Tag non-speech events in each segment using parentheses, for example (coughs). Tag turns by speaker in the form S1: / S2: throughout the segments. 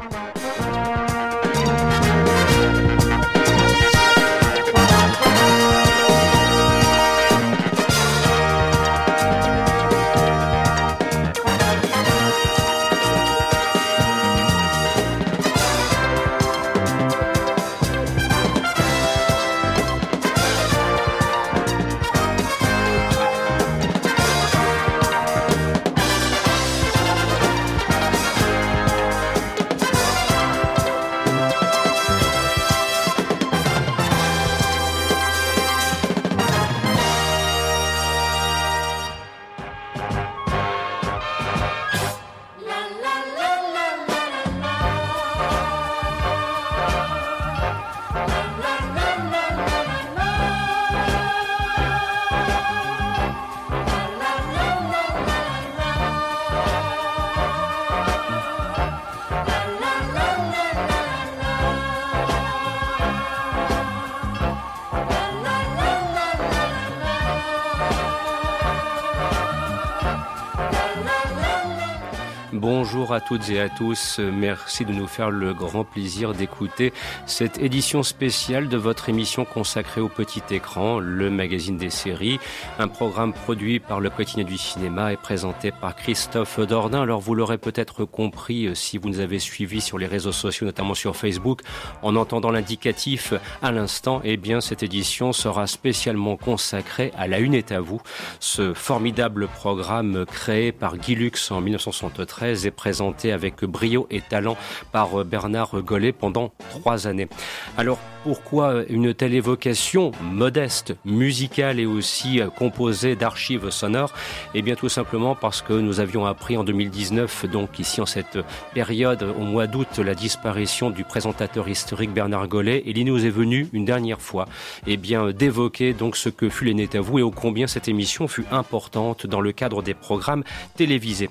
S1: Bonjour toutes et à tous. Merci de nous faire le grand plaisir d'écouter cette édition spéciale de votre émission consacrée au petit écran, le magazine des séries, un programme produit par le quotidien du cinéma et présenté par Christophe Dordain. Alors vous l'aurez peut-être compris euh, si vous nous avez suivis sur les réseaux sociaux, notamment sur Facebook, en entendant l'indicatif à l'instant, eh bien cette édition sera spécialement consacrée à La Une est à vous, ce formidable programme créé par Guy Lux en 1973 et présenté avec brio et talent par Bernard Gollet pendant trois années. Alors pourquoi une telle évocation modeste, musicale et aussi composée d'archives sonores? Eh bien tout simplement parce que nous avions appris en 2019, donc ici en cette période, au mois d'août, la disparition du présentateur historique Bernard Gollet et il nous est venu une dernière fois eh bien d'évoquer donc ce que fut les vous et au combien cette émission fut importante dans le cadre des programmes télévisés.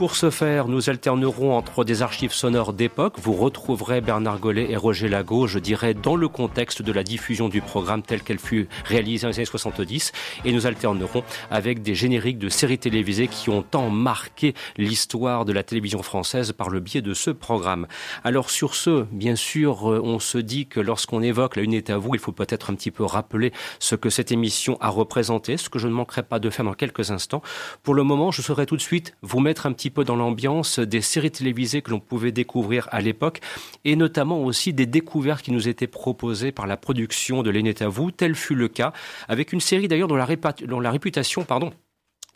S1: Pour ce faire, nous alternerons entre des archives sonores d'époque. Vous retrouverez Bernard Gollet et Roger Lago, je dirais, dans le contexte de la diffusion du programme tel qu'elle fut réalisée dans les années 70. Et nous alternerons avec des génériques de séries télévisées qui ont tant marqué l'histoire de la télévision française par le biais de ce programme. Alors sur ce, bien sûr, euh, on se dit que lorsqu'on évoque La Une est à vous, il faut peut-être un petit peu rappeler ce que cette émission a représenté, ce que je ne manquerai pas de faire dans quelques instants. Pour le moment, je saurais tout de suite vous mettre un petit peu dans l'ambiance des séries télévisées que l'on pouvait découvrir à l'époque et notamment aussi des découvertes qui nous étaient proposées par la production de L'Aîné à vous. Tel fut le cas avec une série d'ailleurs dont la, dont la réputation, pardon,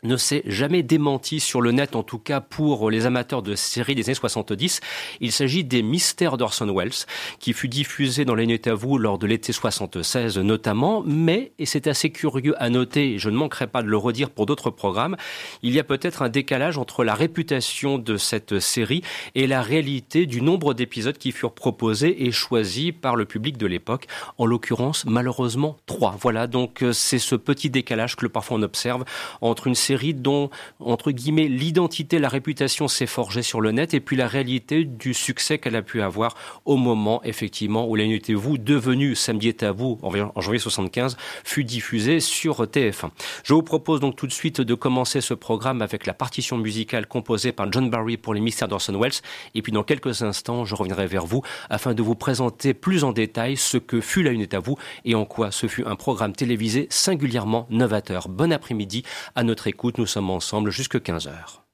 S1: ne s'est jamais démenti sur le net, en tout cas pour les amateurs de séries des années 70. Il s'agit des Mystères d'Orson Welles, qui fut diffusé dans les à vous lors de l'été 76 notamment, mais, et c'est assez curieux à noter, je ne manquerai pas de le redire pour d'autres programmes, il y a peut-être un décalage entre la réputation de cette série et la réalité du nombre d'épisodes qui furent proposés et choisis par le public de l'époque, en l'occurrence malheureusement trois. Voilà, donc euh, c'est ce petit décalage que parfois on observe entre une série dont, entre guillemets, l'identité, la réputation s'est forgée sur le net et puis la réalité du succès qu'elle a pu avoir au moment, effectivement, où La Nuit vous, devenu Samedi est à vous, en janvier 75, fut diffusée sur TF1. Je vous propose donc tout de suite de commencer ce programme avec la partition musicale composée par John Barry pour les mystères d'Orson Welles. Et puis dans quelques instants, je reviendrai vers vous afin de vous présenter plus en détail ce que fut La Une est à vous et en quoi ce fut un programme télévisé singulièrement novateur. Bon après-midi à notre écoute nous sommes ensemble jusque 15 heures.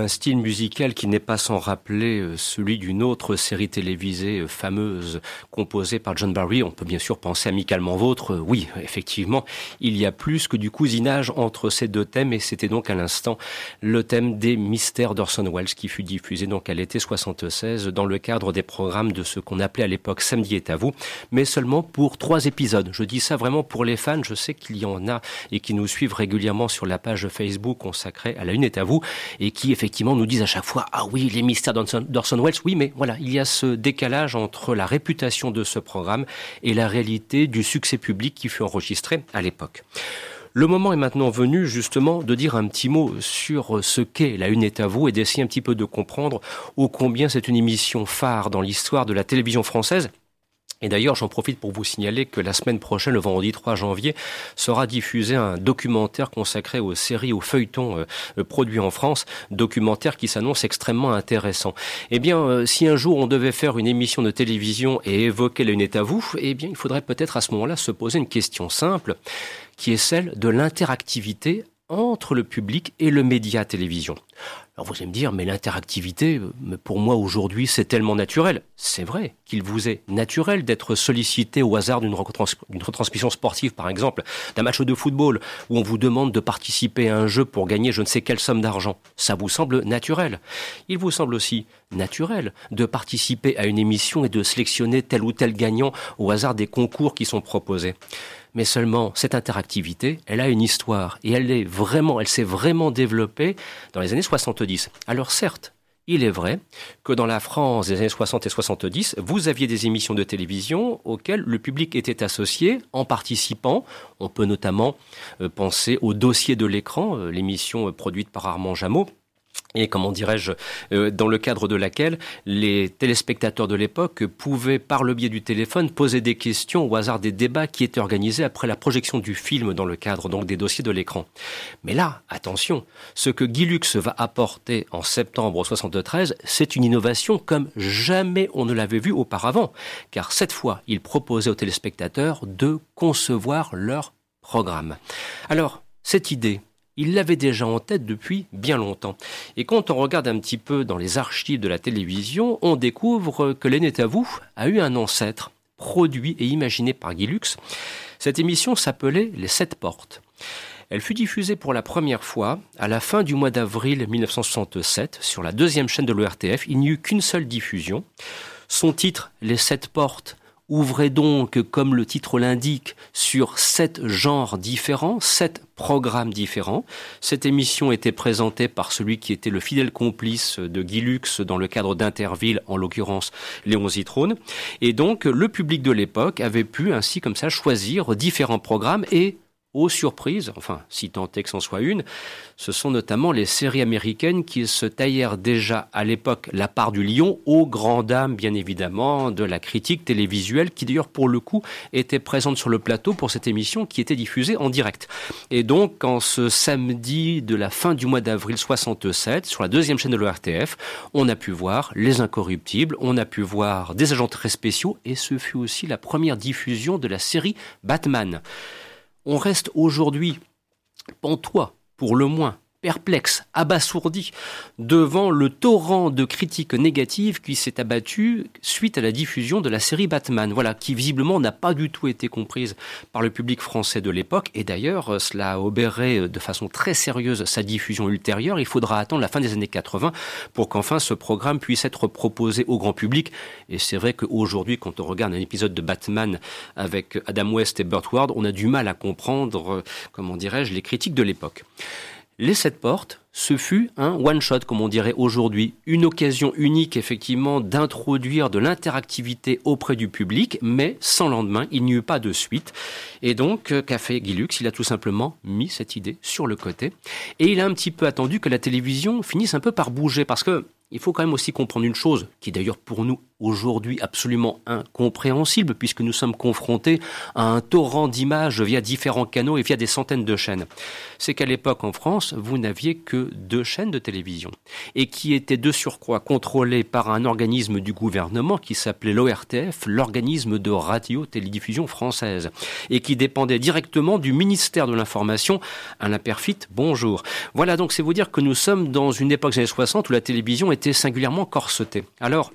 S1: Un style musical qui n'est pas sans rappeler euh, celui d'une autre série télévisée euh, fameuse composée par John Barry. On peut bien sûr penser amicalement vôtre. Oui, effectivement, il y a plus que du cousinage entre ces deux thèmes et c'était donc à l'instant le thème des mystères d'Orson Welles qui fut diffusé donc à l'été 76 dans le cadre des programmes de ce qu'on appelait à l'époque Samedi est à vous, mais seulement pour trois épisodes. Je dis ça vraiment pour les fans. Je sais qu'il y en a et qui nous suivent régulièrement sur la page Facebook consacrée à la une est à vous et qui effectivement nous disent à chaque fois ah oui les mystères d'Orson Welles oui mais voilà il y a ce décalage entre la réputation de ce programme et la réalité du succès public qui fut enregistré à l'époque. Le moment est maintenant venu justement de dire un petit mot sur ce qu'est La Une est à vous et d'essayer un petit peu de comprendre ô combien c'est une émission phare dans l'histoire de la télévision française et d'ailleurs, j'en profite pour vous signaler que la semaine prochaine, le vendredi 3 janvier, sera diffusé un documentaire consacré aux séries, aux feuilletons euh, produits en France, documentaire qui s'annonce extrêmement intéressant. Eh bien, euh, si un jour on devait faire une émission de télévision et évoquer la à vous, eh bien, il faudrait peut-être à ce moment-là se poser une question simple, qui est celle de l'interactivité entre le public et le média télévision. Alors vous allez me dire, mais l'interactivité, pour moi aujourd'hui, c'est tellement naturel. C'est vrai qu'il vous est naturel d'être sollicité au hasard d'une retransmission sportive, par exemple, d'un match de football, où on vous demande de participer à un jeu pour gagner je ne sais quelle somme d'argent. Ça vous semble naturel. Il vous semble aussi naturel de participer à une émission et de sélectionner tel ou tel gagnant au hasard des concours qui sont proposés mais seulement cette interactivité, elle a une histoire et elle est vraiment, elle s'est vraiment développée dans les années 70. Alors certes, il est vrai que dans la France des années 60 et 70, vous aviez des émissions de télévision auxquelles le public était associé en participant. On peut notamment euh, penser au dossier de l'écran, euh, l'émission euh, produite par Armand Jameau et comment dirais-je, euh, dans le cadre de laquelle les téléspectateurs de l'époque pouvaient, par le biais du téléphone, poser des questions au hasard des débats qui étaient organisés après la projection du film dans le cadre donc des dossiers de l'écran. Mais là, attention, ce que Guy Lux va apporter en septembre 73, c'est une innovation comme jamais on ne l'avait vu auparavant, car cette fois, il proposait aux téléspectateurs de concevoir leur programme. Alors, cette idée, il l'avait déjà en tête depuis bien longtemps. Et quand on regarde un petit peu dans les archives de la télévision, on découvre que L'Aîné à vous a eu un ancêtre, produit et imaginé par Guy Lux. Cette émission s'appelait Les Sept Portes. Elle fut diffusée pour la première fois à la fin du mois d'avril 1967 sur la deuxième chaîne de l'ORTF. Il n'y eut qu'une seule diffusion. Son titre, Les Sept Portes, Ouvrez donc, comme le titre l'indique, sur sept genres différents, sept programmes différents. Cette émission était présentée par celui qui était le fidèle complice de Guy Lux dans le cadre d'Interville, en l'occurrence Léon Zitrone. Et donc, le public de l'époque avait pu ainsi comme ça choisir différents programmes et aux surprises, enfin, si tant est que soit une, ce sont notamment les séries américaines qui se taillèrent déjà à l'époque la part du lion, aux grandes dames, bien évidemment, de la critique télévisuelle, qui d'ailleurs, pour le coup, était présente sur le plateau pour cette émission qui était diffusée en direct. Et donc, en ce samedi de la fin du mois d'avril 67, sur la deuxième chaîne de l'ORTF, on a pu voir Les Incorruptibles, on a pu voir des agents très spéciaux, et ce fut aussi la première diffusion de la série Batman on reste aujourd'hui pantois, pour le moins, perplexe, abasourdi devant le torrent de critiques négatives qui s'est abattu suite à la diffusion de la série Batman, voilà, qui visiblement n'a pas du tout été comprise par le public français de l'époque, et d'ailleurs cela a obéré de façon très sérieuse sa diffusion ultérieure. Il faudra attendre la fin des années 80 pour qu'enfin ce programme puisse être proposé au grand public. Et c'est vrai qu'aujourd'hui, quand on regarde un épisode de Batman avec Adam West et Burt Ward, on a du mal à comprendre, comment dirais-je, les critiques de l'époque. Les sept portes, ce fut un one-shot, comme on dirait aujourd'hui, une occasion unique effectivement d'introduire de l'interactivité auprès du public, mais sans lendemain, il n'y eut pas de suite. Et donc, euh, qu'a fait Guy Lux? Il a tout simplement mis cette idée sur le côté. Et il a un petit peu attendu que la télévision finisse un peu par bouger, parce que il faut quand même aussi comprendre une chose, qui d'ailleurs pour nous aujourd'hui absolument incompréhensible puisque nous sommes confrontés à un torrent d'images via différents canaux et via des centaines de chaînes. C'est qu'à l'époque en France, vous n'aviez que deux chaînes de télévision et qui étaient de surcroît contrôlées par un organisme du gouvernement qui s'appelait l'ORTF, l'organisme de radio-télédiffusion française, et qui dépendait directement du ministère de l'Information. Alain Perfit, bonjour. Voilà donc c'est vous dire que nous sommes dans une époque des années 60 où la télévision était singulièrement corsetée. Alors,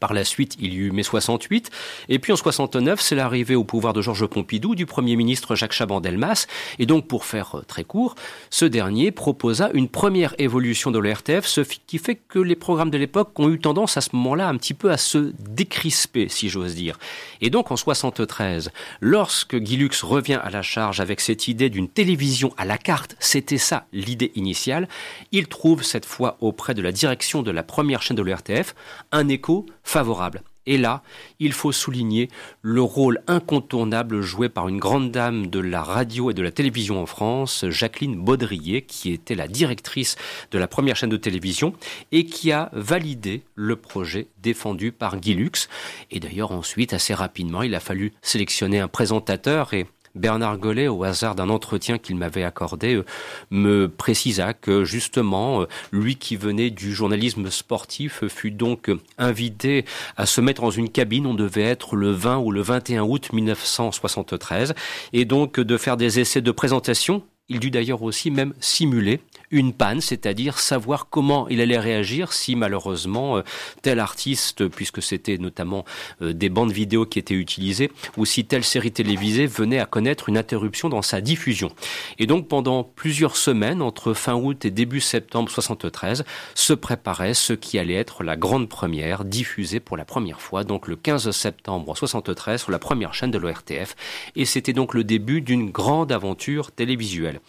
S1: par la suite, il y eut mai 68, et puis en 69, c'est l'arrivée au pouvoir de Georges Pompidou, du Premier ministre Jacques Chaban-Delmas, et donc pour faire euh, très court, ce dernier proposa une première évolution de l'ORTF, ce qui fait que les programmes de l'époque ont eu tendance à ce moment-là un petit peu à se décrisper, si j'ose dire. Et donc en 73, lorsque Guy Lux revient à la charge avec cette idée d'une télévision à la carte, c'était ça l'idée initiale, il trouve cette fois auprès de la direction de la première chaîne de l'ORTF un écho favorable. Et là, il faut souligner le rôle incontournable joué par une grande dame de la radio et de la télévision en France, Jacqueline Baudrier, qui était la directrice de la première chaîne de télévision et qui a validé le projet défendu par Guy Lux. Et d'ailleurs, ensuite, assez rapidement, il a fallu sélectionner un présentateur et Bernard Gollet, au hasard d'un entretien qu'il m'avait accordé, euh, me précisa que justement, euh, lui qui venait du journalisme sportif euh, fut donc invité à se mettre dans une cabine. On devait être le 20 ou le 21 août 1973 et donc de faire des essais de présentation il dut d'ailleurs aussi même simuler une panne, c'est-à-dire savoir comment il allait réagir si malheureusement euh, tel artiste, puisque c'était notamment euh, des bandes vidéo qui étaient utilisées, ou si telle série télévisée venait à connaître une interruption dans sa diffusion. Et donc pendant plusieurs semaines, entre fin août et début septembre 73, se préparait ce qui allait être la grande première diffusée pour la première fois, donc le 15 septembre 73 sur la première chaîne de l'ORTF. Et c'était donc le début d'une grande aventure télévisuelle.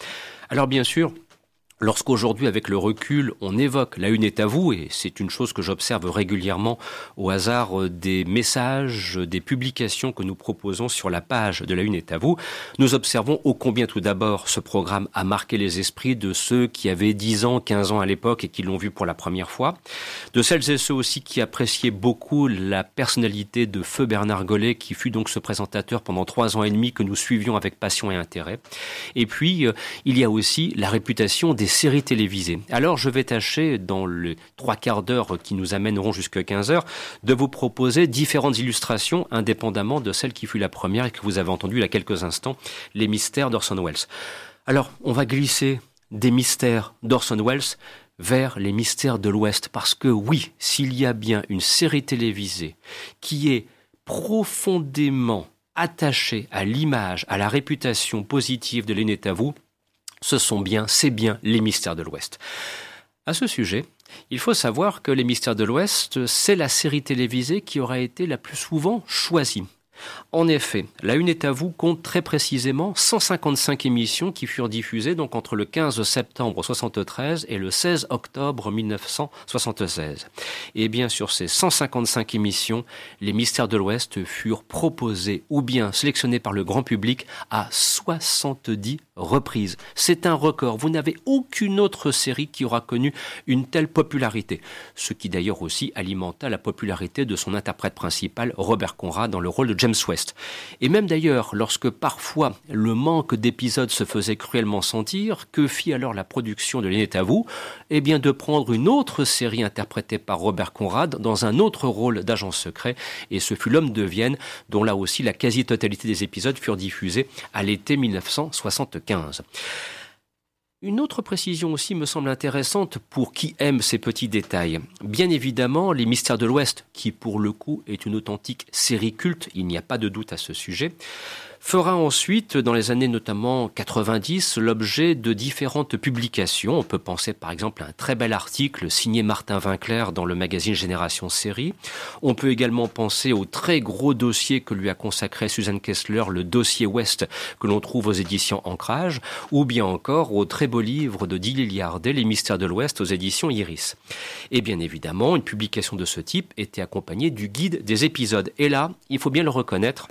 S1: Alors bien sûr, Lorsqu'aujourd'hui, avec le recul, on évoque La Une est à vous, et c'est une chose que j'observe régulièrement au hasard euh, des messages, des publications que nous proposons sur la page de La Une est à vous, nous observons ô combien tout d'abord ce programme a marqué les esprits de ceux qui avaient 10 ans, 15 ans à l'époque et qui l'ont vu pour la première fois, de celles et ceux aussi qui appréciaient beaucoup la personnalité de Feu Bernard Gollet, qui fut donc ce présentateur pendant trois ans et demi que nous suivions avec passion et intérêt. Et puis, euh, il y a aussi la réputation des séries télévisées. Alors je vais tâcher, dans les trois quarts d'heure qui nous amèneront jusqu'à 15 heures, de vous proposer différentes illustrations, indépendamment de celle qui fut la première et que vous avez entendue il y a quelques instants, les mystères d'Orson Welles. Alors, on va glisser des mystères d'Orson Welles vers les mystères de l'Ouest, parce que oui, s'il y a bien une série télévisée qui est profondément attachée à l'image, à la réputation positive de vous ce sont bien, c'est bien les mystères de l'Ouest. À ce sujet, il faut savoir que les mystères de l'Ouest, c'est la série télévisée qui aura été la plus souvent choisie en effet, La Une est à vous compte très précisément 155 émissions qui furent diffusées donc entre le 15 septembre 1973 et le 16 octobre 1976. Et bien sur ces 155 émissions, les mystères de l'Ouest furent proposés ou bien sélectionnés par le grand public à 70 reprises. C'est un record. Vous n'avez aucune autre série qui aura connu une telle popularité. Ce qui d'ailleurs aussi alimenta la popularité de son interprète principal, Robert Conrad, dans le rôle de James West. Et même d'ailleurs, lorsque parfois le manque d'épisodes se faisait cruellement sentir, que fit alors la production de L'Inet à vous? Eh bien de prendre une autre série interprétée par Robert Conrad dans un autre rôle d'agent secret, et ce fut L'Homme de Vienne, dont là aussi la quasi-totalité des épisodes furent diffusés à l'été 1975. Une autre précision aussi me semble intéressante pour qui aime ces petits détails. Bien évidemment, Les Mystères de l'Ouest, qui pour le coup est une authentique série culte, il n'y a pas de doute à ce sujet, fera ensuite, dans les années notamment 90, l'objet de différentes publications. On peut penser par exemple à un très bel article signé Martin Vinclair dans le magazine Génération Série. On peut également penser au très gros dossier que lui a consacré Suzanne Kessler, le dossier Ouest, que l'on trouve aux éditions Ancrage, ou bien encore au très beau livre de Dilly Liardet, Les mystères de l'Ouest, aux éditions Iris. Et bien évidemment, une publication de ce type était accompagnée du guide des épisodes. Et là, il faut bien le reconnaître,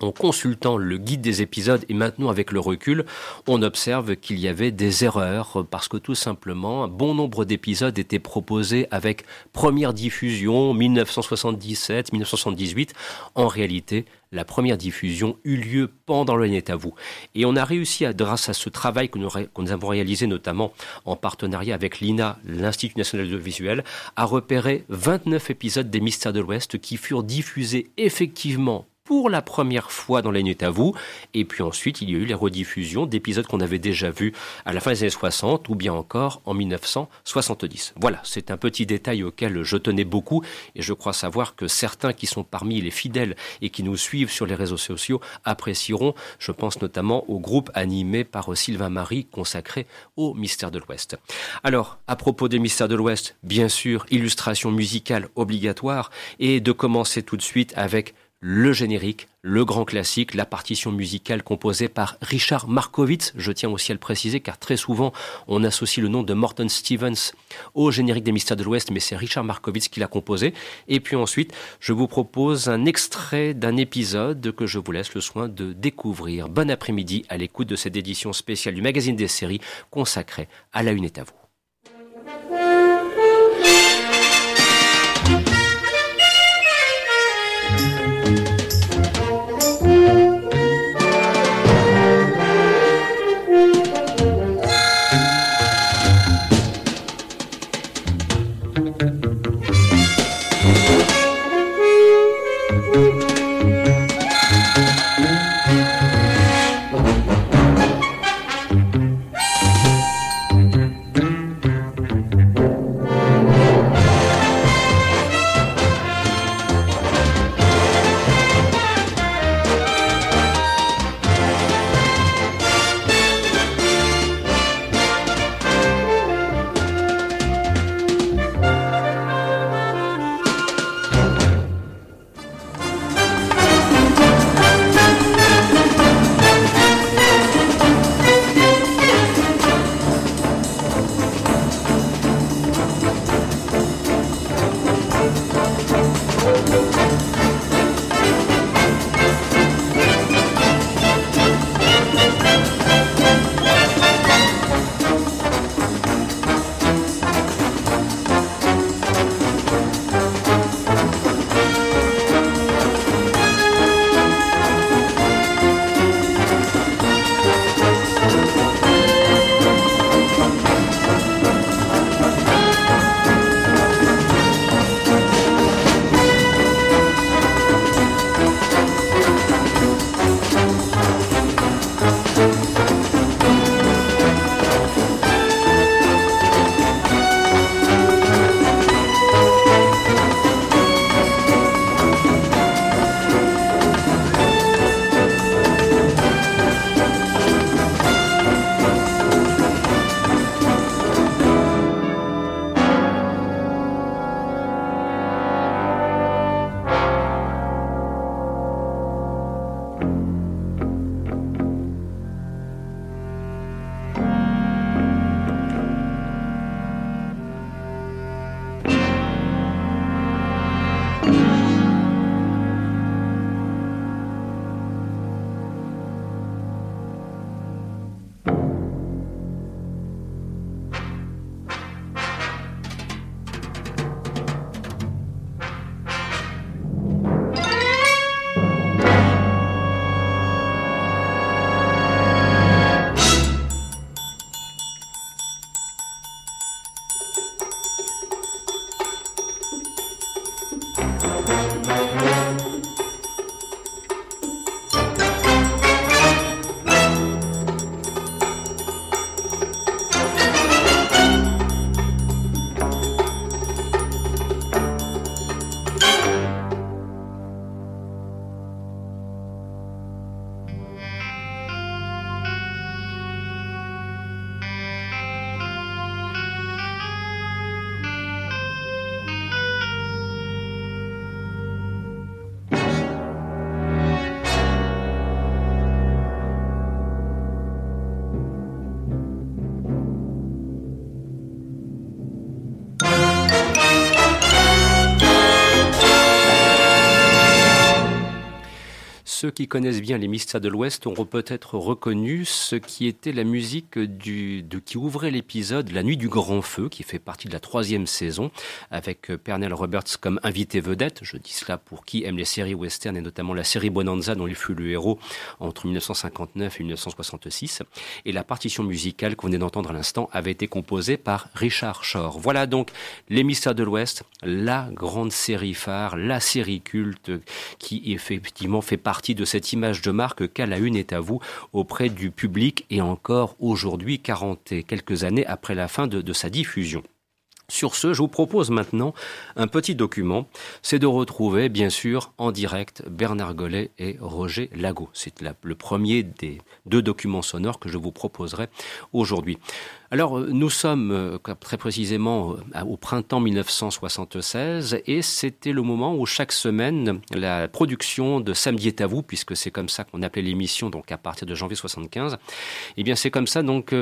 S1: en consultant le guide des épisodes et maintenant avec le recul, on observe qu'il y avait des erreurs parce que tout simplement un bon nombre d'épisodes étaient proposés avec première diffusion 1977, 1978. En réalité, la première diffusion eut lieu pendant est à vous. Et on a réussi, grâce à ce travail que nous, que nous avons réalisé notamment en partenariat avec l'INA, l'Institut national de visuel, à repérer 29 épisodes des Mystères de l'Ouest qui furent diffusés effectivement pour la première fois dans Les à vous. Et puis ensuite, il y a eu les rediffusions d'épisodes qu'on avait déjà vus à la fin des années 60 ou bien encore en 1970. Voilà, c'est un petit détail auquel je tenais beaucoup et je crois savoir que certains qui sont parmi les fidèles et qui nous suivent sur les réseaux sociaux apprécieront. Je pense notamment au groupe animé par Sylvain Marie consacré au mystère de l'Ouest. Alors, à propos des mystères de l'Ouest, bien sûr, illustration musicale obligatoire et de commencer tout de suite avec le générique, le grand classique, la partition musicale composée par Richard Markowitz. Je tiens aussi à le préciser car très souvent on associe le nom de Morton Stevens au générique des Mystères de l'Ouest, mais c'est Richard Markowitz qui l'a composé. Et puis ensuite, je vous propose un extrait d'un épisode que je vous laisse le soin de découvrir. Bon après-midi à l'écoute de cette édition spéciale du magazine des séries consacrée à la une est à vous. Ceux qui connaissent bien les mystères de l'Ouest auront peut-être reconnu ce qui était la musique de, qui ouvrait l'épisode La Nuit du Grand Feu, qui fait partie de la troisième saison, avec Pernell Roberts comme invité vedette. Je dis cela pour qui aime les séries western et notamment la série Bonanza dont il fut le héros entre 1959 et 1966. Et la partition musicale qu'on venait d'entendre à l'instant avait été composée par Richard Shore. Voilà donc Les Mystères de l'Ouest, la grande série phare, la série culte qui effectivement fait partie de cette image de marque qu'à la une est à vous auprès du public et encore aujourd'hui, 40 et quelques années après la fin de, sa diffusion. Sur ce, je vous propose maintenant un petit document. C'est de retrouver, bien sûr, en direct Bernard Gollet et Roger Lago. C'est le premier des deux documents sonores que je vous proposerai aujourd'hui. Alors, euh, nous sommes euh, très précisément euh, au printemps 1976 et c'était le moment où chaque semaine, la production de Samedi est à vous, puisque c'est comme ça qu'on appelait l'émission, donc à partir de janvier 75, eh bien c'est comme ça, donc,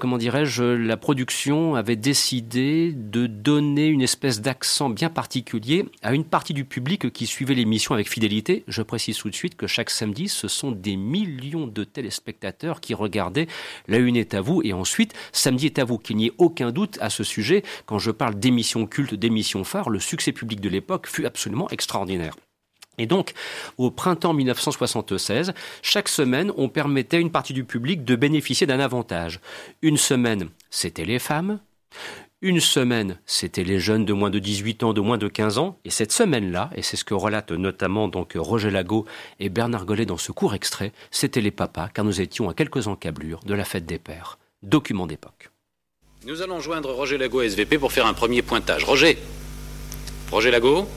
S1: comment dirais-je, la production avait décidé de donner une espèce d'accent bien particulier à une partie du public qui suivait l'émission avec fidélité. Je précise tout de suite que chaque samedi, ce sont des millions de téléspectateurs qui regardaient La Une est à vous et ensuite Samedi est à vous, qu'il n'y ait aucun doute à ce sujet. Quand je parle d'émissions cultes, d'émissions phares, le succès public de l'époque fut absolument extraordinaire. Et donc, au printemps 1976, chaque semaine, on permettait à une partie du public de bénéficier d'un avantage. Une semaine, c'était les femmes. Une semaine, c'était les jeunes de moins de 18 ans, de moins de 15 ans. Et cette semaine-là, et c'est ce que relatent notamment donc Roger Lago et Bernard Gollet dans ce court extrait, c'était les papas, car nous étions à quelques encablures de la fête des pères document d'époque.
S2: Nous allons joindre Roger Lago SVP pour faire un premier pointage. Roger Roger Lago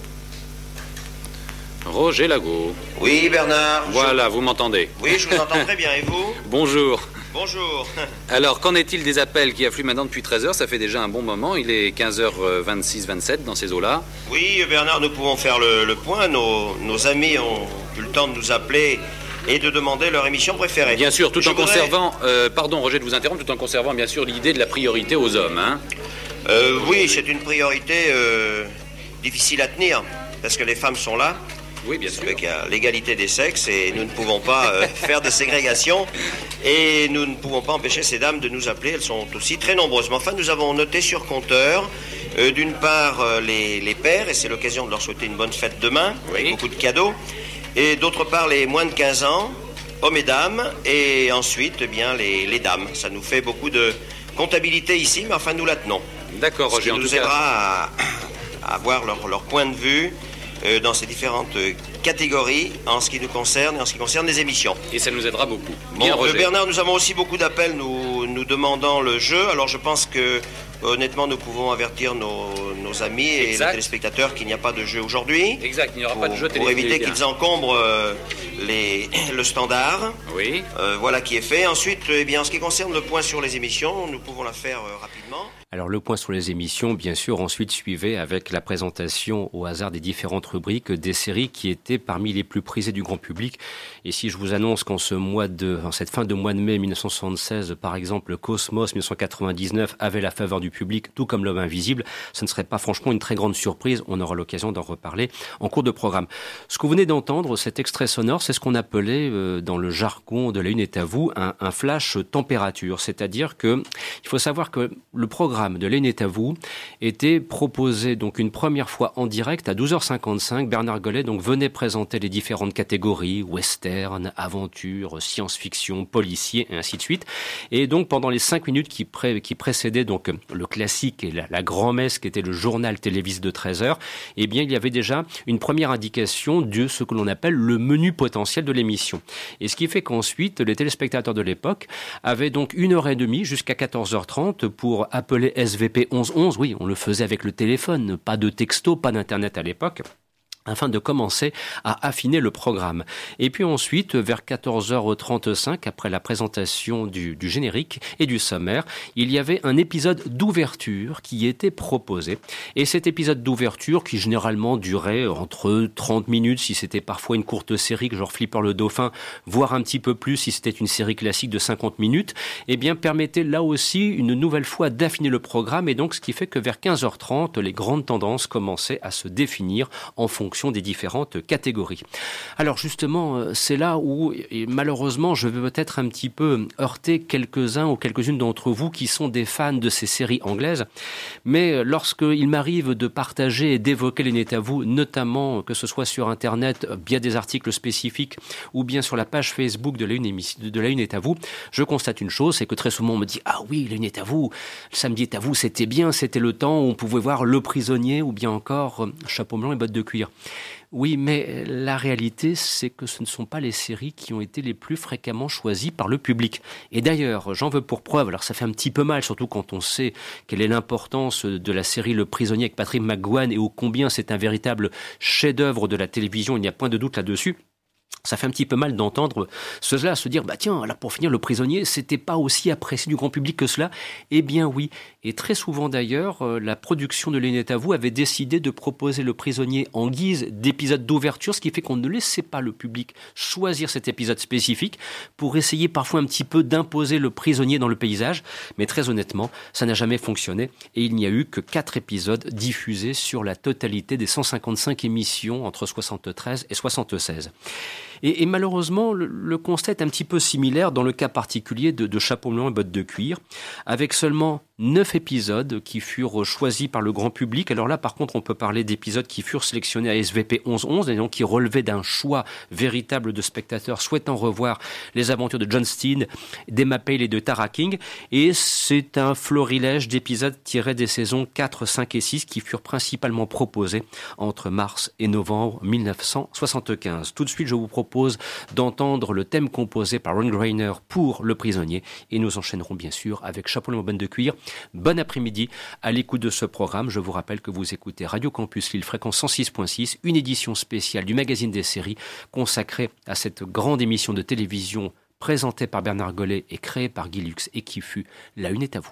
S2: Roger Lago.
S3: Oui, Bernard.
S2: Voilà, vous m'entendez
S3: Oui, je vous entends très bien. Et vous (laughs)
S2: Bonjour.
S3: Bonjour.
S2: Alors, qu'en est-il des appels qui affluent maintenant depuis 13h Ça fait déjà un bon moment. Il est 15h26, 27 dans ces eaux-là.
S3: Oui, Bernard, nous pouvons faire le, point. Nos, nos, amis ont eu le temps de nous appeler et de demander leur émission préférée.
S2: Bien sûr, tout en conservant, euh, pardon Roger de vous interrompre, tout en conservant bien sûr l'idée de la priorité aux hommes. Hein.
S3: Euh, oui, c'est une priorité euh, difficile à tenir, parce que les femmes sont là.
S2: Oui, bien sûr.
S3: Avec l'égalité des sexes et nous ne pouvons pas (laughs) faire de ségrégation et nous ne pouvons pas empêcher ces dames de nous appeler. Elles sont aussi très nombreuses. Mais enfin, nous avons noté sur compteur, d'une part, les, les, pères, et c'est l'occasion de leur souhaiter une bonne fête demain, avec beaucoup de cadeaux et d'autre part les moins de 15 ans, hommes et dames, et ensuite eh bien les, dames. Ça nous fait beaucoup de comptabilité ici, mais enfin nous la tenons.
S2: D'accord, Roger.
S3: Ce qui nous aidera à, avoir leur, point de vue euh, dans ces différentes catégories en ce qui nous concerne et en ce qui concerne les émissions.
S2: Et ça nous aidera beaucoup.
S3: Bien, euh, Bernard, nous avons aussi beaucoup d'appels nous, nous demandant le jeu. Alors je pense que Honnêtement, nous pouvons avertir nos, amis et les téléspectateurs qu'il n'y a pas de jeu aujourd'hui.
S2: Exact, il n'y aura pas de jeu
S3: Pour éviter qu'ils encombrent euh, les, (clears throat) le standard.
S2: Oui.
S3: Euh, voilà qui est fait. Ensuite, eh bien, en ce qui concerne le point sur les émissions, nous pouvons la faire euh, rapidement.
S1: Alors le point sur les émissions, bien sûr, ensuite suivait avec la présentation au hasard des différentes rubriques des séries qui étaient parmi les plus prisées du grand public. Et si je vous annonce qu'en ce mois de, en cette fin de mois de mai 1976, par exemple, Cosmos 1999 avait la faveur du public, tout comme L'homme invisible, ce ne serait pas franchement une très grande surprise. On aura l'occasion d'en reparler en cours de programme. Ce que vous venez d'entendre, cet extrait sonore, c'est ce qu'on appelait euh, dans le jargon de la une est à vous un, un flash température, c'est-à-dire que il faut savoir que le programme de L'aîné à vous était proposé donc une première fois en direct à 12h55. Bernard Gollet donc venait présenter les différentes catégories western, aventure, science-fiction, policier et ainsi de suite. Et donc pendant les cinq minutes qui, qui précédaient donc le classique et la, grand-messe qui était le journal télévisé de 13h, eh bien il y avait déjà une première indication de ce que l'on appelle le menu potentiel de l'émission. Et ce qui fait qu'ensuite les téléspectateurs de l'époque avaient donc une heure et demie jusqu'à 14h30 pour appeler SVP 1111, oui, on le faisait avec le téléphone, pas de texto, pas d'internet à l'époque afin de commencer à affiner le programme. Et puis ensuite, vers 14h35, après la présentation du, générique et du sommaire, il y avait un épisode d'ouverture qui était proposé. Et cet épisode d'ouverture, qui généralement durait entre 30 minutes, si c'était parfois une courte série, genre Flipper le Dauphin, voire un petit peu plus si c'était une série classique de 50 minutes, eh bien permettait là aussi une nouvelle fois d'affiner le programme. Et donc, ce qui fait que vers 15h30, les grandes tendances commençaient à se définir en fonction des différentes catégories. Alors justement, euh, c'est là où, malheureusement, je vais peut-être un petit peu heurter quelques-uns ou quelques-unes d'entre vous qui sont des fans de ces séries anglaises, mais lorsqu'il m'arrive de partager et d'évoquer les net à vous, notamment que ce soit sur Internet, bien des articles spécifiques, ou bien sur la page Facebook de la Une, de la une est à vous, je constate une chose, c'est que très souvent on me dit ah oui, la Une est à vous, le samedi est à vous, c'était bien, c'était le temps où on pouvait voir le prisonnier ou bien encore euh, chapeau blanc et bottes de cuir. Oui, mais la réalité, c'est que ce ne sont pas les séries qui ont été les plus fréquemment choisies par le public. Et d'ailleurs, j'en veux pour preuve, alors ça fait un petit peu mal, surtout quand on sait quelle est l'importance de la série Le Prisonnier avec Patrick McGowan et ô combien c'est un véritable chef-d'œuvre de la télévision, il n'y a point de doute là-dessus ça fait un petit peu mal d'entendre cela se dire bah tiens là pour finir le prisonnier c'était pas aussi apprécié du grand public que cela. Eh bien oui. Et très souvent d'ailleurs euh, la production de Lénette à vous avait décidé de proposer le prisonnier en guise d'épisode d'ouverture ce qui fait qu'on ne laissait pas le public choisir cet épisode spécifique pour essayer parfois un petit peu d'imposer le prisonnier dans le paysage. Mais très honnêtement ça n'a jamais fonctionné et il n'y a eu que quatre épisodes diffusés sur la totalité des 155 émissions entre 73 et 76 et, malheureusement, le, constat est un petit peu similaire dans le cas particulier de, Chapeau blanc et bottes de cuir, avec seulement neuf épisodes qui furent choisis par le grand public. Alors là, par contre, on peut parler d'épisodes qui furent sélectionnés à SVP 1111 et donc qui relevaient d'un choix véritable de spectateurs souhaitant revoir les aventures de John Steen, d'Emma Pale et de Tara King. Et c'est un florilège d'épisodes tirés des saisons 4, 5 et 6 qui furent principalement proposés entre mars et novembre 1975. Tout de suite, je vous propose d'entendre le thème composé par Ron Grainer pour Le Prisonnier et nous enchaînerons bien sûr avec Chapeau le de cuir Bon après-midi à l'écoute de ce programme. Je vous rappelle que vous écoutez Radio Campus Lille fréquence 106.6, une édition spéciale du magazine des séries consacrée à cette grande émission de télévision présentée par Bernard Gollet et créée par Guy Lux et qui fut La Une est à vous.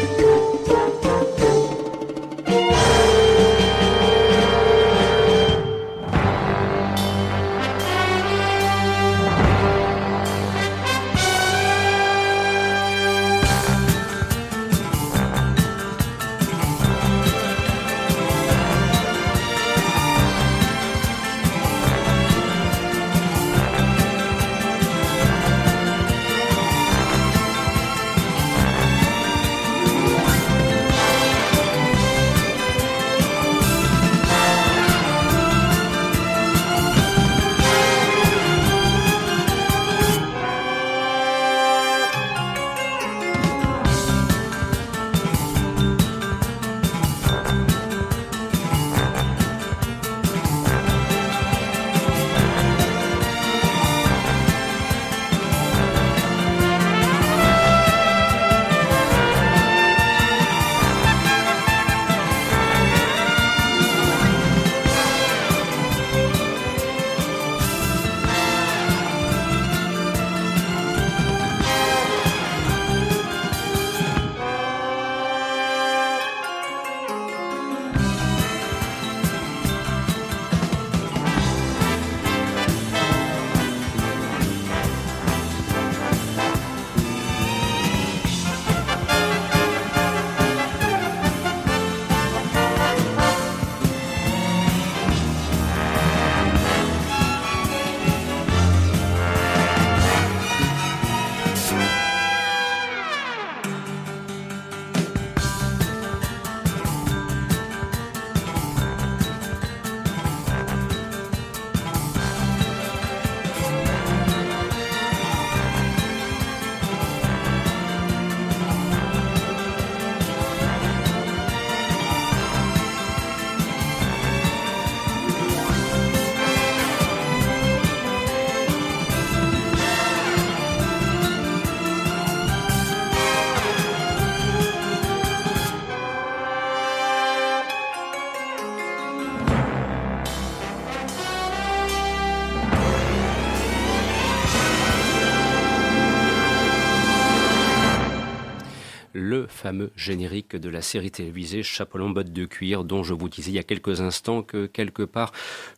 S1: Générique de la série télévisée Chapeau botte de cuir, dont je vous disais il y a quelques instants que quelque part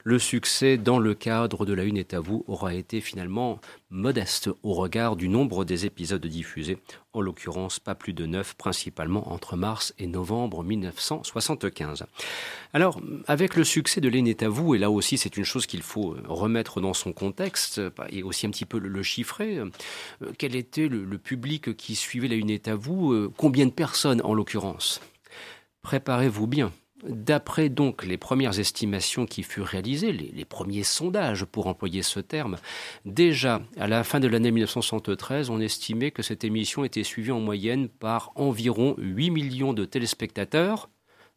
S1: le succès dans le cadre de La Une est à vous aura été finalement modeste au regard du nombre des épisodes diffusés, en l'occurrence pas plus de neuf, principalement entre mars et novembre 1975. Alors, avec le succès de L'Aîné à vous, et là aussi c'est une chose qu'il faut remettre dans son contexte, et aussi un petit peu le, chiffrer, euh, quel était le, public qui suivait La à vous, euh, combien de personnes en l'occurrence? Préparez-vous bien, D'après donc les premières estimations qui furent réalisées, les, premiers sondages pour employer ce terme, déjà à la fin de l'année 1973, on estimait que cette émission était suivie en moyenne par environ 8 millions de téléspectateurs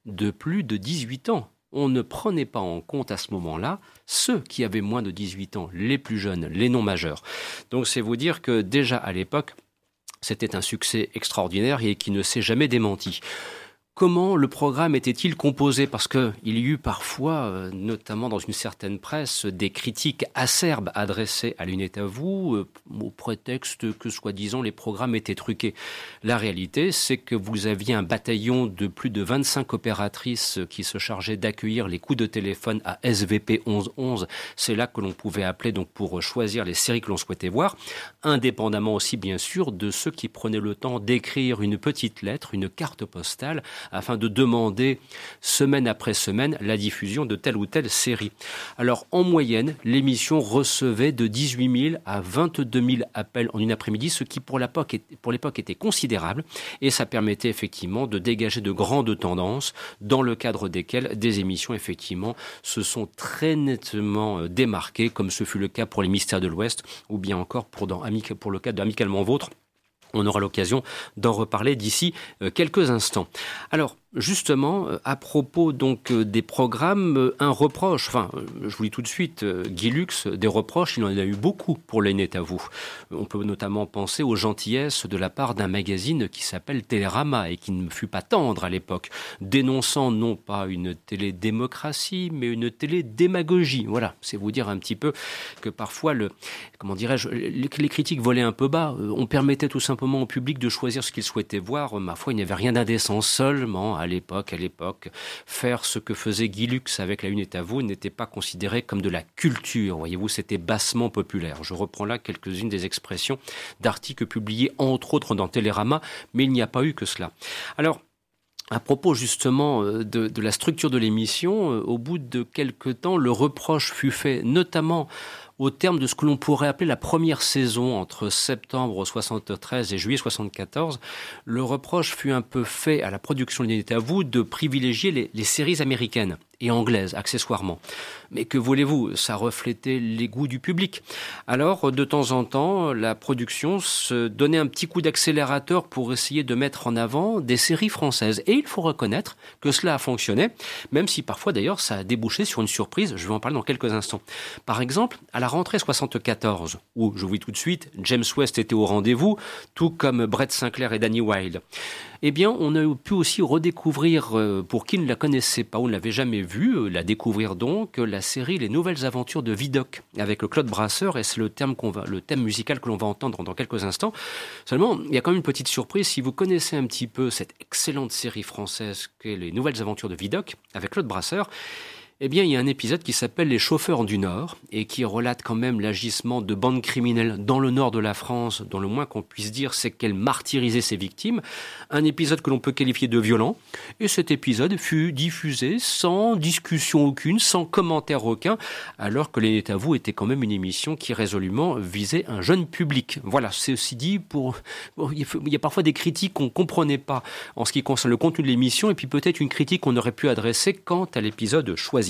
S1: de plus de 18 ans. On ne prenait pas en compte à ce moment-là ceux qui avaient moins de 18 ans, les plus jeunes, les non majeurs. Donc c'est vous dire que déjà à l'époque, c'était un succès extraordinaire et qui ne s'est jamais démenti. Comment le programme était-il composé? Parce qu'il y a eu parfois, euh, notamment dans une certaine presse, des critiques acerbes adressées à l'unité à vous, euh, au prétexte que, soi-disant, les programmes étaient truqués. La réalité, c'est que vous aviez un bataillon de plus de 25 opératrices qui se chargeaient d'accueillir les coups de téléphone à SVP 1111. C'est là que l'on pouvait appeler donc pour choisir les séries que l'on souhaitait voir, indépendamment aussi bien sûr de ceux qui prenaient le temps d'écrire une petite lettre, une carte postale afin de demander semaine après semaine la diffusion de telle ou telle série. Alors en moyenne, l'émission recevait de 18 000 à 22 000 appels en une après-midi, ce qui pour l'époque était considérable et ça permettait effectivement de dégager de grandes tendances dans le cadre desquelles des émissions effectivement se sont très nettement euh, démarquées, comme ce fut le cas pour les Mystères de l'Ouest ou bien encore pour, le cas d'Amicalement Vôtre on aura l'occasion d'en reparler d'ici euh, quelques instants. Alors, justement, euh, à propos donc euh, des programmes, euh, un reproche, enfin, je vous dis tout de suite, Guy Lux, des reproches, il en a eu beaucoup pour l'aîné à vous. On peut notamment penser aux gentillesses de la part d'un magazine qui s'appelle Télérama et qui ne fut pas tendre à l'époque, dénonçant non pas une télédémocratie, mais une télédémagogie. Voilà, c'est vous dire un petit peu que parfois, le, comment dirais-je, les critiques volaient un peu bas. On permettait tout simplement au public de choisir ce qu'il souhaitait voir. Ma foi, il n'y avait rien d'indécent seulement à l'époque, à l'époque, faire ce que faisait Guy Lux avec La Une est à vous n'était pas considéré comme de la culture. Voyez-vous, c'était bassement populaire. Je reprends là quelques-unes des expressions d'articles publiés entre autres dans Télérama, mais il n'y a pas eu que cela. Alors, à propos justement euh, de, de la structure de l'émission, euh, au bout de quelques temps, le reproche fut fait notamment au terme de ce que l'on pourrait appeler la première saison entre septembre 73 et juillet 74, le reproche fut un peu fait à la production de à vous de privilégier les séries américaines et anglaise accessoirement. Mais que voulez-vous, ça reflétait les goûts du public. Alors, de temps en temps, la production se donnait un petit coup d'accélérateur pour essayer de mettre en avant des séries françaises. Et il faut reconnaître que cela a fonctionné, même si parfois d'ailleurs ça a débouché sur une surprise, je vais en parler dans quelques instants. Par exemple, à la rentrée 74, où, je vous dis tout de suite, James West était au rendez-vous, tout comme Brett Sinclair et Danny Wilde eh bien, on a pu aussi redécouvrir, euh, pour qui ne la connaissait pas ou ne l'avait jamais vue, euh, la découvrir donc, la série Les Nouvelles Aventures de Vidocq avec le Claude Brasseur, et c'est le va, le thème musical que l'on va entendre dans quelques instants. Seulement, il y a quand même une petite surprise, si vous connaissez un petit peu cette excellente série française qu'est Les Nouvelles Aventures de Vidocq avec Claude Brasseur, eh bien, il y a un épisode qui s'appelle Les chauffeurs du Nord et qui relate quand même l'agissement de bandes criminelles dans le nord de la France, dont le moins qu'on puisse dire, c'est qu'elles martyrisaient ses victimes. Un épisode que l'on peut qualifier de violent. Et cet épisode fut diffusé sans discussion aucune, sans commentaire aucun, alors que Les à vous était quand même une émission qui résolument visait un jeune public. Voilà, c'est aussi dit pour, il y a parfois des critiques qu'on comprenait pas en ce qui concerne le contenu de l'émission et puis peut-être une critique qu'on aurait pu adresser quant à l'épisode choisi.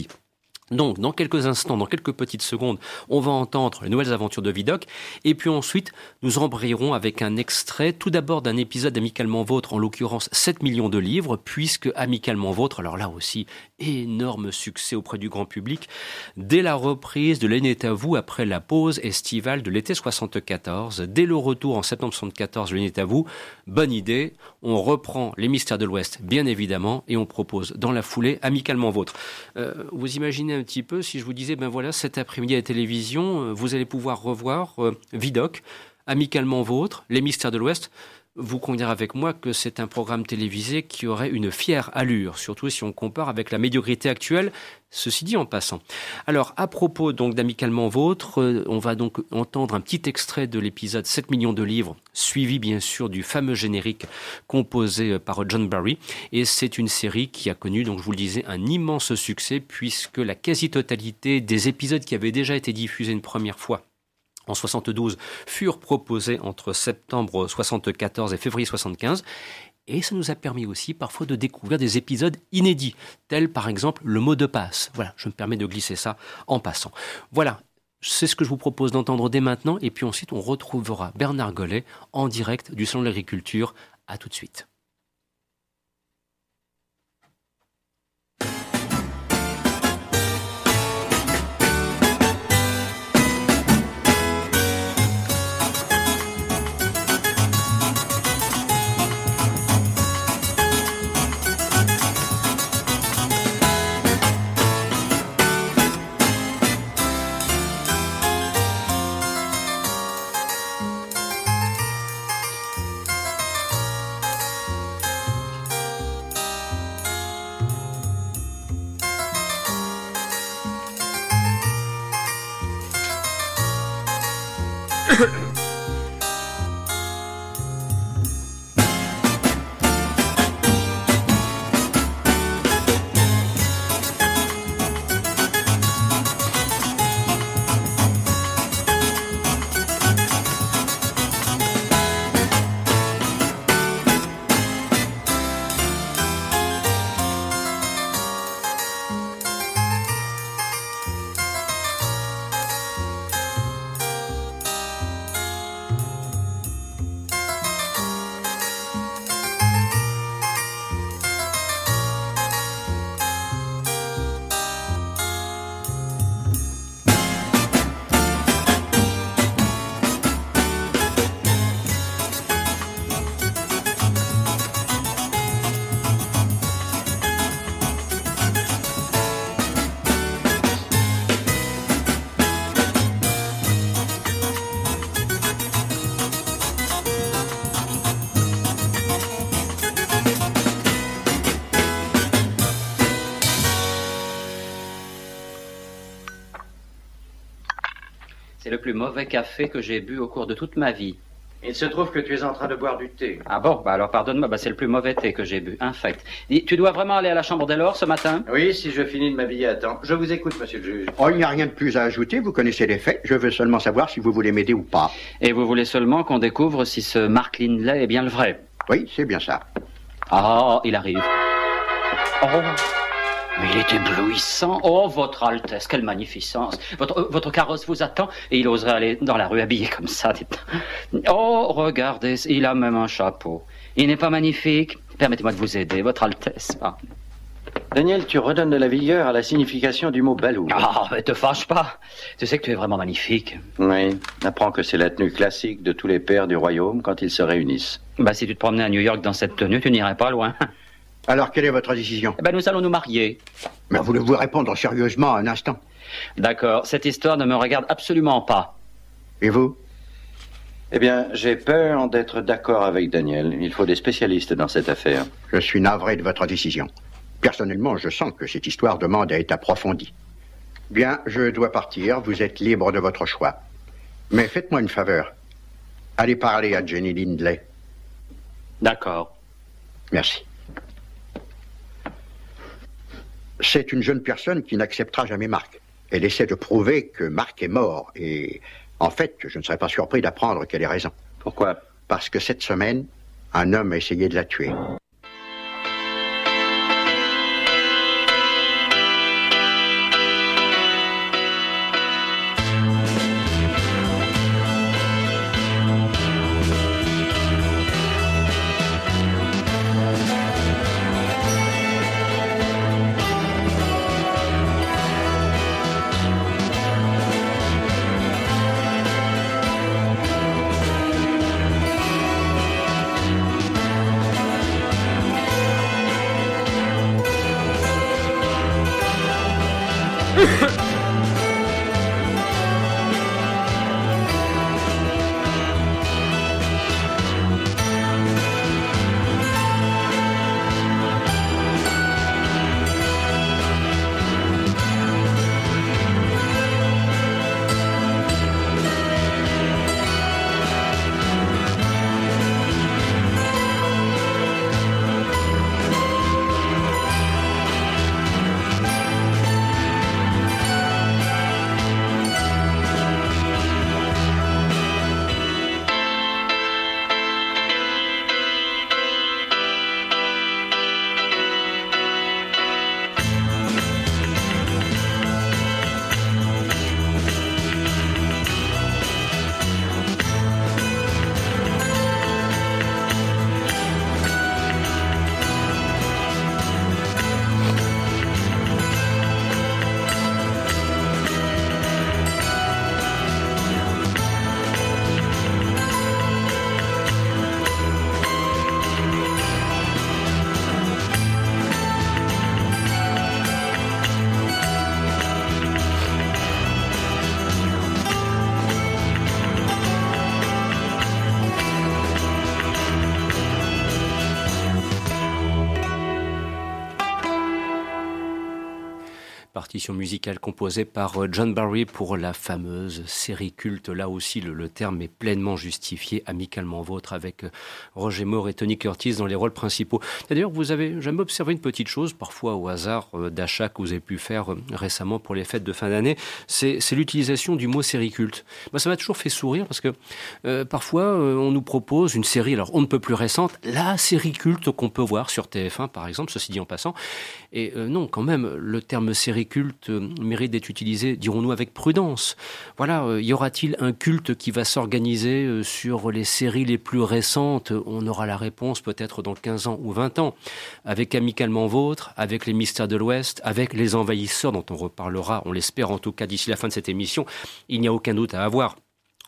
S1: Donc, dans quelques instants, dans quelques petites secondes, on va entendre les nouvelles aventures de Vidocq, et puis ensuite, nous embrayerons avec un extrait, tout d'abord d'un épisode Amicalement Vôtre, en l'occurrence 7 millions de livres, puisque Amicalement Vôtre, alors là aussi, énorme succès auprès du grand public, dès la reprise de l'année à vous, après la pause estivale de l'été 74, dès le retour en septembre 74 de l'année à vous, bonne idée, on reprend les mystères de l'Ouest, bien évidemment, et on propose dans la foulée Amicalement Vôtre. Euh, vous imaginez un petit peu si je vous disais, ben voilà, cet après-midi à la télévision, euh, vous allez pouvoir revoir euh, Vidocq, Amicalement Vôtre, Les Mystères de l'Ouest. Vous conviendrez avec moi que c'est un programme télévisé qui aurait une fière allure, surtout si on compare avec la médiocrité actuelle, ceci dit en passant. Alors, à propos donc d'Amicalement Vôtre, euh, on va donc entendre un petit extrait de l'épisode 7 millions de livres, suivi bien sûr du fameux générique composé euh, par John Barry. Et c'est une série qui a connu, donc je vous le disais, un immense succès puisque la quasi-totalité des épisodes qui avaient déjà été diffusés une première fois en 72 furent proposés entre septembre 74 et février 75 et ça nous a permis aussi parfois de découvrir des épisodes inédits, tels par exemple le mot de passe. Voilà, je me permets de glisser ça en passant. Voilà, c'est ce que je vous propose d'entendre dès maintenant, et puis ensuite on retrouvera Bernard Gollet en direct du Salon de l'Agriculture. À tout de suite.
S4: Ahem. (coughs) plus mauvais café que j'ai bu au cours de toute ma vie.
S5: Il se trouve que tu es en train de boire du thé.
S4: Ah bon? Bah alors pardonne-moi, bah c'est le plus mauvais thé que j'ai bu, infect. Dis, tu dois vraiment aller à la chambre des lords ce matin?
S5: Oui, si je finis de m'habiller à temps. Je vous écoute, monsieur le juge.
S6: Oh, il n'y a rien de plus à ajouter, vous connaissez les faits. Je veux seulement savoir si vous voulez m'aider ou pas.
S4: Et vous voulez seulement qu'on découvre si ce Mark Lindley est bien le vrai?
S6: Oui, c'est bien ça.
S4: Ah, il arrive. Oh mais il est éblouissant. Oh, votre Altesse, quelle magnificence. Votre, euh, votre carrosse vous attend et il oserait aller dans la rue habillé comme ça. Oh, regardez, il a même un chapeau. Il n'est pas magnifique Permettez-moi de vous aider, votre Altesse. Ah.
S5: Daniel, tu redonnes de la vigueur à la signification du mot balou.
S4: Ah, mais te fâche pas. Tu sais que tu es vraiment magnifique.
S5: Oui, apprends que c'est la tenue classique de tous les pères du royaume quand ils se réunissent.
S4: Bah, si tu te promenais à New York dans cette tenue, tu n'irais pas loin.
S6: Alors, quelle est votre décision
S4: Eh ben, nous allons nous marier.
S6: Mais voulez-vous répondre sérieusement un instant
S4: D'accord, cette histoire ne me regarde absolument pas.
S6: Et vous
S5: Eh bien, j'ai peur d'être d'accord avec Daniel. Il faut des spécialistes dans cette affaire.
S6: Je suis navré de votre décision. Personnellement, je sens que cette histoire demande à être approfondie. Bien, je dois partir. Vous êtes libre de votre choix. Mais faites-moi une faveur. Allez parler à Jenny Lindley.
S4: D'accord.
S6: Merci. C'est une jeune personne qui n'acceptera jamais Marc. Elle essaie de prouver que Marc est mort. Et en fait, je ne serais pas surpris d'apprendre qu'elle ait raison.
S5: Pourquoi?
S6: Parce que cette semaine, un homme a essayé de la tuer.
S1: Partition musicale composée par euh, John Barry pour la fameuse série culte. Là aussi, le, terme est pleinement justifié, amicalement vôtre, avec euh, Roger Moore et Tony Curtis dans les rôles principaux. D'ailleurs, vous avez jamais observé une petite chose, parfois au hasard euh, d'achat que vous avez pu faire récemment pour les fêtes de fin d'année, c'est l'utilisation du mot série culte. Ça m'a toujours fait sourire parce que parfois, on nous propose une série, alors on ne peut plus récente, la série culte qu'on peut voir sur TF1, par exemple, ceci dit en passant. Et non, quand même, le terme série culte euh, mérite d'être utilisé, dirons-nous, avec prudence. Voilà, euh, y aura-t-il un culte qui va s'organiser euh, sur les séries les plus récentes? On aura la réponse peut-être dans 15 ans ou 20 ans. Avec Amicalement Vôtre, avec les Mystères de l'Ouest, avec les Envahisseurs dont on reparlera, on l'espère en tout cas d'ici la fin de cette émission, il n'y a aucun doute à avoir.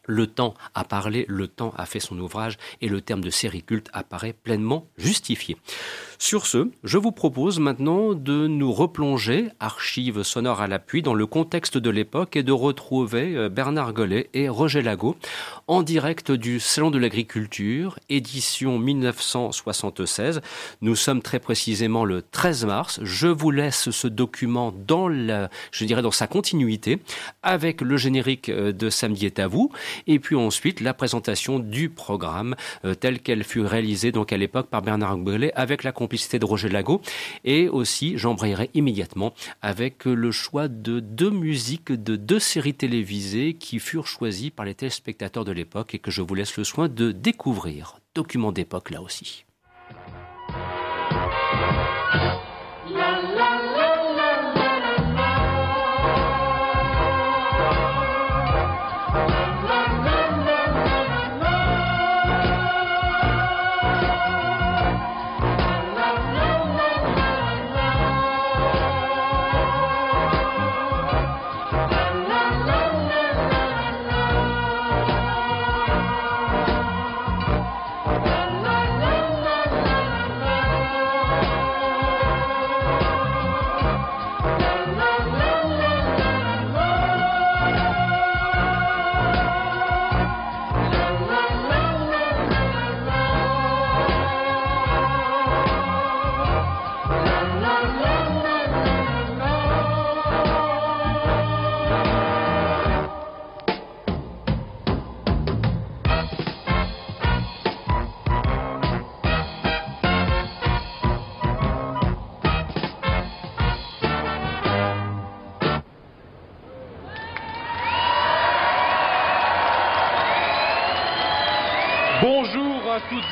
S1: Le temps a parlé, le temps a fait son ouvrage et le terme de série culte apparaît pleinement justifié. Sur ce, je vous propose maintenant de nous replonger, archives sonores à l'appui, dans le contexte de l'époque et de retrouver euh, Bernard Gollet et Roger Lago en direct du Salon de l'Agriculture, édition 1976. Nous sommes très précisément le 13 mars. Je vous laisse ce document dans la, je dirais dans sa continuité, avec le générique euh, de Samedi est à vous, et puis ensuite la présentation du programme euh, tel qu'elle fut réalisée donc à l'époque par Bernard Gollet avec la complicité de Roger Lago. Et aussi, j'embrayerai immédiatement avec le choix de deux musiques de deux séries télévisées qui furent choisies par les téléspectateurs de l'époque et que je vous laisse le soin de découvrir. Document d'époque là aussi.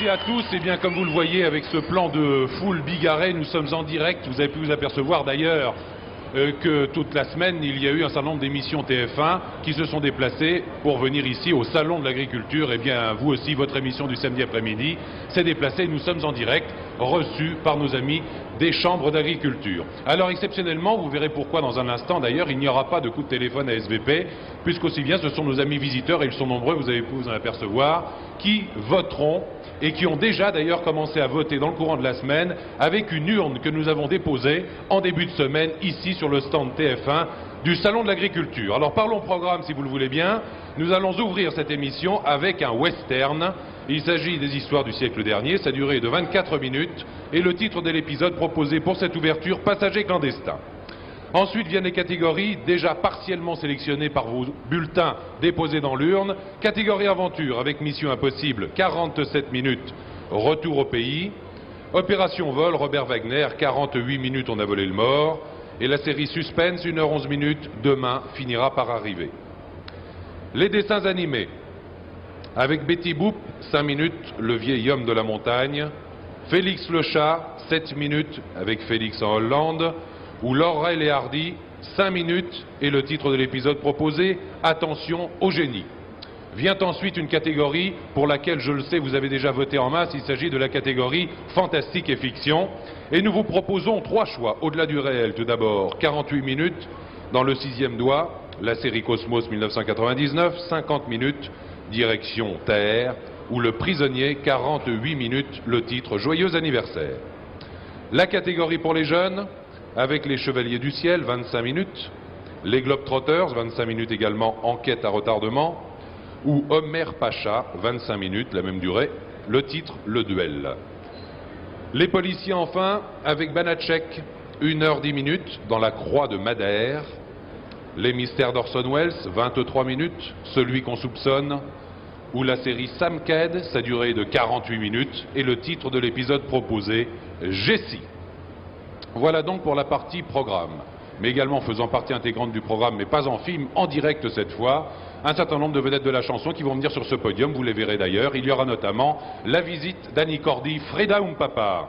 S7: À tous. Et bien, comme vous le voyez avec ce plan de foule bigarrée, nous sommes en direct. Vous avez pu vous apercevoir d'ailleurs euh, que toute la semaine, il y a eu un certain nombre d'émissions TF1 qui se sont déplacées pour venir ici au Salon de l'Agriculture. Et eh bien, vous aussi, votre émission du samedi après-midi s'est déplacée. Nous sommes en direct, reçus par nos amis des chambres d'agriculture. Alors exceptionnellement, vous verrez pourquoi dans un instant d'ailleurs, il n'y aura pas de coup de téléphone à SVP, puisqu'aussi bien ce sont nos amis visiteurs, et ils sont nombreux, vous avez pu vous en apercevoir, qui voteront et qui ont déjà d'ailleurs commencé à voter dans le courant de la semaine avec une urne que nous avons déposée en début de semaine ici sur le stand TF1 du Salon de l'Agriculture. Alors parlons programme si vous le voulez bien. Nous allons ouvrir cette émission avec un western. Il s'agit des histoires du siècle dernier, sa durée est de 24 minutes et le titre de l'épisode proposé pour cette ouverture, Passager clandestin. Ensuite viennent les catégories déjà partiellement sélectionnées par vos bulletins déposés dans l'urne. Catégorie aventure avec Mission Impossible, 47 minutes, retour au pays. Opération vol, Robert Wagner, 48 minutes, on a volé le mort. Et la série Suspense, 1h11 minutes, demain finira par arriver. Les dessins animés. Avec Betty Boop, 5 minutes, le vieil homme de la montagne. Félix le chat, 7 minutes, avec Félix en Hollande où Laurel et Hardy, 5 minutes et le titre de l'épisode proposé, Attention au génie. Vient ensuite une catégorie pour laquelle, je le sais, vous avez déjà voté en masse, il s'agit de la catégorie fantastique et fiction. Et nous vous proposons trois choix, au-delà du réel. Tout d'abord, 48 minutes dans le sixième doigt, la série Cosmos 1999, 50 minutes, direction Terre, ou Le prisonnier, 48 minutes, le titre Joyeux anniversaire. La catégorie pour les jeunes, avec les Chevaliers du Ciel, 25 minutes, les Globetrotters, 25 minutes également, Enquête à retardement, ou Homer Pacha, 25 minutes, la même durée, le titre Le Duel. Les policiers enfin, avec Banachek, 1 heure 10 minutes dans la croix de Madère. Les mystères d'Orson Welles, 23 minutes. Celui qu'on soupçonne. Ou la série Sam Ked, sa durée de 48 minutes. Et le titre de l'épisode proposé, Jessie. Voilà donc pour la partie programme. Mais également faisant partie intégrante du programme, mais pas en film, en direct cette fois, un certain nombre de vedettes de la chanson qui vont venir sur ce podium, vous les verrez d'ailleurs. Il y aura notamment la visite d'Annie Cordy, Freda Umpapa.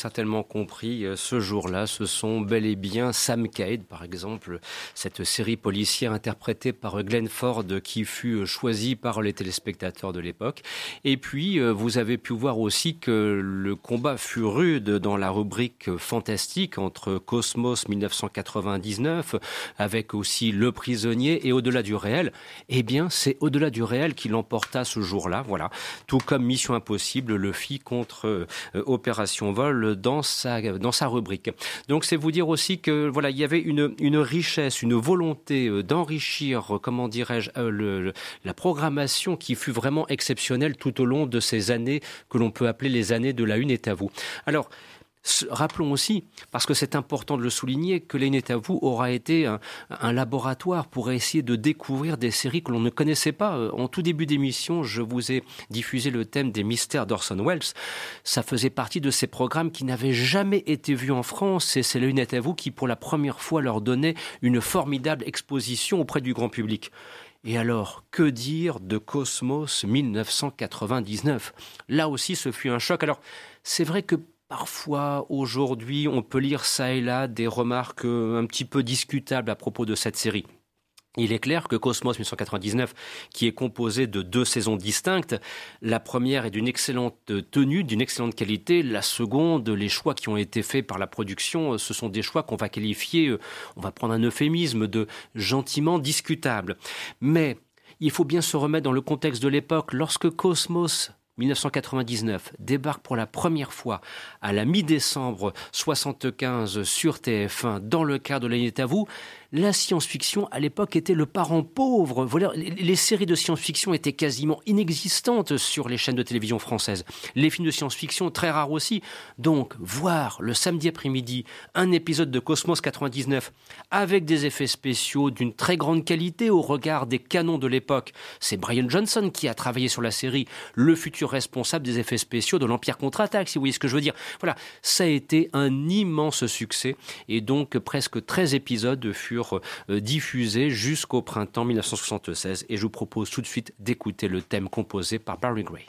S1: Certainement compris, euh, ce jour-là, ce sont bel et bien Sam Cade, par exemple, cette série policière interprétée par Glenn Ford qui fut choisie par les téléspectateurs de l'époque. Et puis, euh, vous avez pu voir aussi que le combat fut rude dans la rubrique fantastique entre Cosmos 1999, avec aussi Le Prisonnier et Au-delà du réel. Eh bien, c'est Au-delà du réel qui l'emporta ce jour-là, voilà. Tout comme Mission Impossible le fit contre euh, Opération Vol dans sa, dans sa rubrique. Donc c'est vous dire aussi que voilà, il y avait une, une richesse, une volonté euh, d'enrichir, comment dirais-je, euh, la programmation qui fut vraiment exceptionnelle tout au long de ces années que l'on peut appeler les années de la une est à vous. Alors, Rappelons aussi, parce que c'est important de le souligner, que vous aura été un, laboratoire pour essayer de découvrir des séries que l'on ne connaissait pas. Euh, en tout début d'émission, je vous ai diffusé le thème des mystères d'Orson Welles. Ça faisait partie de ces programmes qui n'avaient jamais été vus en France et c'est vous qui, pour la première fois, leur donnait une formidable exposition auprès du grand public. Et alors, que dire de Cosmos 1999 Là aussi, ce fut un choc. Alors, c'est vrai que Parfois, aujourd'hui, on peut lire ça et là des remarques euh, un petit peu discutables à propos de cette série. Il est clair que Cosmos 1999, qui est composé de deux saisons distinctes, la première est d'une excellente tenue, d'une excellente qualité, la seconde, les choix qui ont été faits par la production, euh, ce sont des choix qu'on va qualifier, euh, on va prendre un euphémisme, de gentiment discutables. Mais il faut bien se remettre dans le contexte de l'époque. Lorsque Cosmos 1999 débarque pour la première fois à la mi-décembre 75 sur TF1 dans le cadre de l'année à vous, la science-fiction à l'époque était le parent pauvre. Voilà, les séries de science-fiction étaient quasiment inexistantes sur les chaînes de télévision françaises. Les films de science-fiction très rares aussi. Donc voir le samedi après-midi un épisode de Cosmos 99 avec des effets spéciaux d'une très grande qualité au regard des canons de l'époque. C'est Brian Johnson qui a travaillé sur la série, le futur responsable des effets spéciaux de l'Empire contre-attaque, si vous voyez ce que je veux dire. Voilà, ça a été un immense succès et donc presque 13 épisodes furent euh, diffusé jusqu'au printemps 1976 et je vous propose tout de suite d'écouter le thème composé par Barry Gray.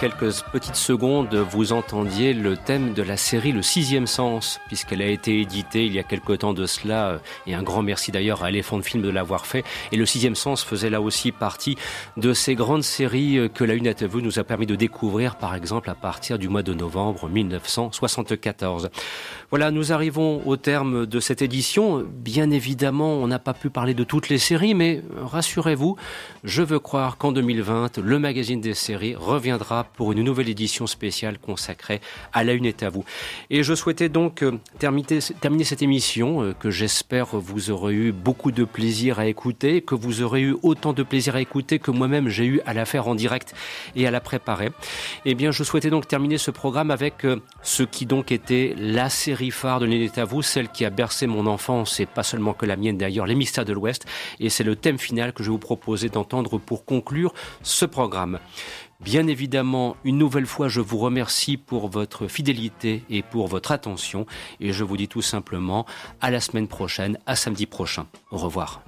S1: Quelques petites secondes, vous entendiez le thème de la série Le Sixième Sens, puisqu'elle a été éditée il y a quelque temps de cela, et un grand merci d'ailleurs à Elephant Film de l'avoir fait. Et Le Sixième Sens faisait là aussi partie de ces grandes séries que la vous nous a permis de découvrir, par exemple, à partir du mois de novembre 1974. Voilà, nous arrivons au terme de cette édition. Bien évidemment, on n'a pas pu parler de toutes les séries, mais rassurez-vous, je veux croire qu'en 2020, le magazine des séries reviendra pour une nouvelle édition spéciale consacrée à la une est à vous. Et je souhaitais donc euh, terminer, cette émission euh, que j'espère vous aurez eu beaucoup de plaisir à écouter, que vous aurez eu autant de plaisir à écouter que moi-même j'ai eu à la faire en direct et à la préparer. Eh bien, je souhaitais donc terminer ce programme avec euh, ce qui donc était la série phare de est à vous, celle qui a bercé mon enfance et pas seulement que la mienne d'ailleurs, les de l'Ouest. Et c'est le thème final que je vais vous proposer d'entendre pour conclure ce programme. Bien évidemment, une nouvelle fois, je vous remercie pour votre fidélité et pour votre attention. Et je vous dis tout simplement à la semaine prochaine, à samedi prochain. Au revoir.